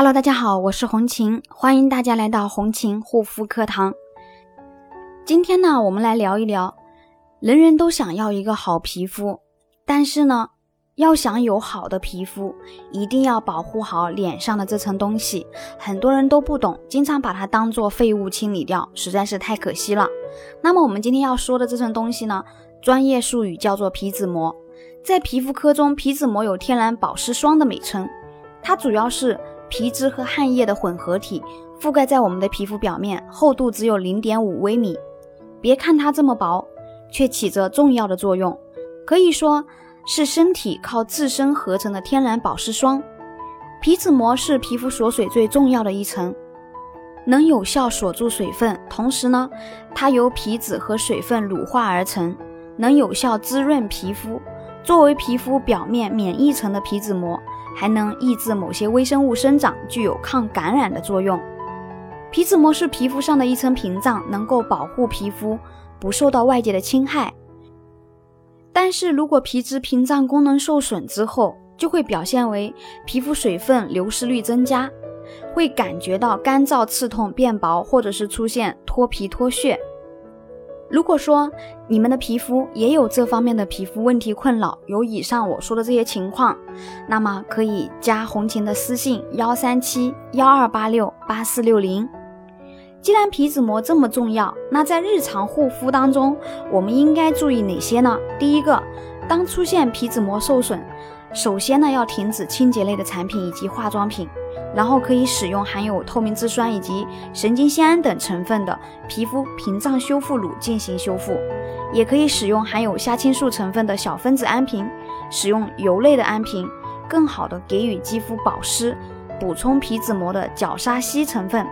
Hello，大家好，我是红琴，欢迎大家来到红琴护肤课堂。今天呢，我们来聊一聊，人人都想要一个好皮肤，但是呢，要想有好的皮肤，一定要保护好脸上的这层东西。很多人都不懂，经常把它当做废物清理掉，实在是太可惜了。那么我们今天要说的这层东西呢，专业术语叫做皮脂膜。在皮肤科中，皮脂膜有天然保湿霜的美称，它主要是。皮脂和汗液的混合体覆盖在我们的皮肤表面，厚度只有零点五微米。别看它这么薄，却起着重要的作用，可以说是身体靠自身合成的天然保湿霜。皮脂膜是皮肤锁水最重要的一层，能有效锁住水分，同时呢，它由皮脂和水分乳化而成，能有效滋润皮肤。作为皮肤表面免疫层的皮脂膜。还能抑制某些微生物生长，具有抗感染的作用。皮脂膜是皮肤上的一层屏障，能够保护皮肤不受到外界的侵害。但是如果皮脂屏障功能受损之后，就会表现为皮肤水分流失率增加，会感觉到干燥、刺痛、变薄，或者是出现脱皮脱屑。如果说你们的皮肤也有这方面的皮肤问题困扰，有以上我说的这些情况，那么可以加红琴的私信幺三七幺二八六八四六零。既然皮脂膜这么重要，那在日常护肤当中，我们应该注意哪些呢？第一个，当出现皮脂膜受损，首先呢要停止清洁类的产品以及化妆品。然后可以使用含有透明质酸以及神经酰胺等成分的皮肤屏障修复乳进行修复，也可以使用含有虾青素成分的小分子安瓶，使用油类的安瓶，更好的给予肌肤保湿，补充皮脂膜的角鲨烯成分。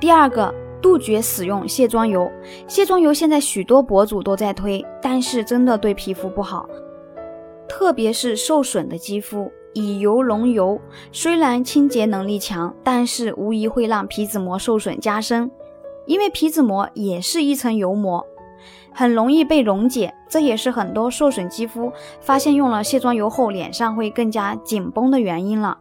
第二个，杜绝使用卸妆油。卸妆油现在许多博主都在推，但是真的对皮肤不好，特别是受损的肌肤。以油溶油虽然清洁能力强，但是无疑会让皮脂膜受损加深，因为皮脂膜也是一层油膜，很容易被溶解。这也是很多受损肌肤发现用了卸妆油后脸上会更加紧绷的原因了。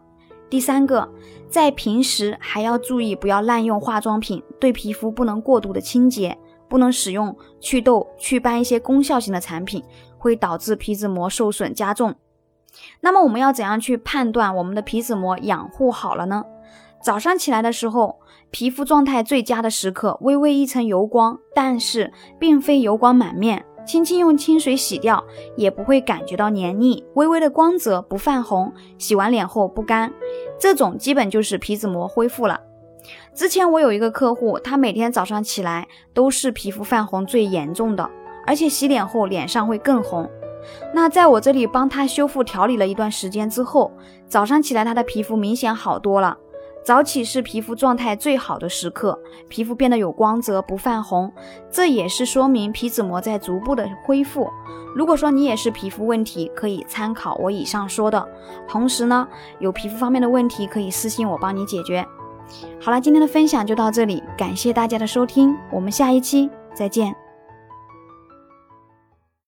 第三个，在平时还要注意不要滥用化妆品，对皮肤不能过度的清洁，不能使用祛痘、祛斑一些功效型的产品，会导致皮脂膜受损加重。那么我们要怎样去判断我们的皮脂膜养护好了呢？早上起来的时候，皮肤状态最佳的时刻，微微一层油光，但是并非油光满面，轻轻用清水洗掉也不会感觉到黏腻，微微的光泽不泛红，洗完脸后不干，这种基本就是皮脂膜恢复了。之前我有一个客户，他每天早上起来都是皮肤泛红最严重的，而且洗脸后脸上会更红。那在我这里帮他修复调理了一段时间之后，早上起来他的皮肤明显好多了。早起是皮肤状态最好的时刻，皮肤变得有光泽不泛红，这也是说明皮脂膜在逐步的恢复。如果说你也是皮肤问题，可以参考我以上说的。同时呢，有皮肤方面的问题可以私信我帮你解决。好了，今天的分享就到这里，感谢大家的收听，我们下一期再见。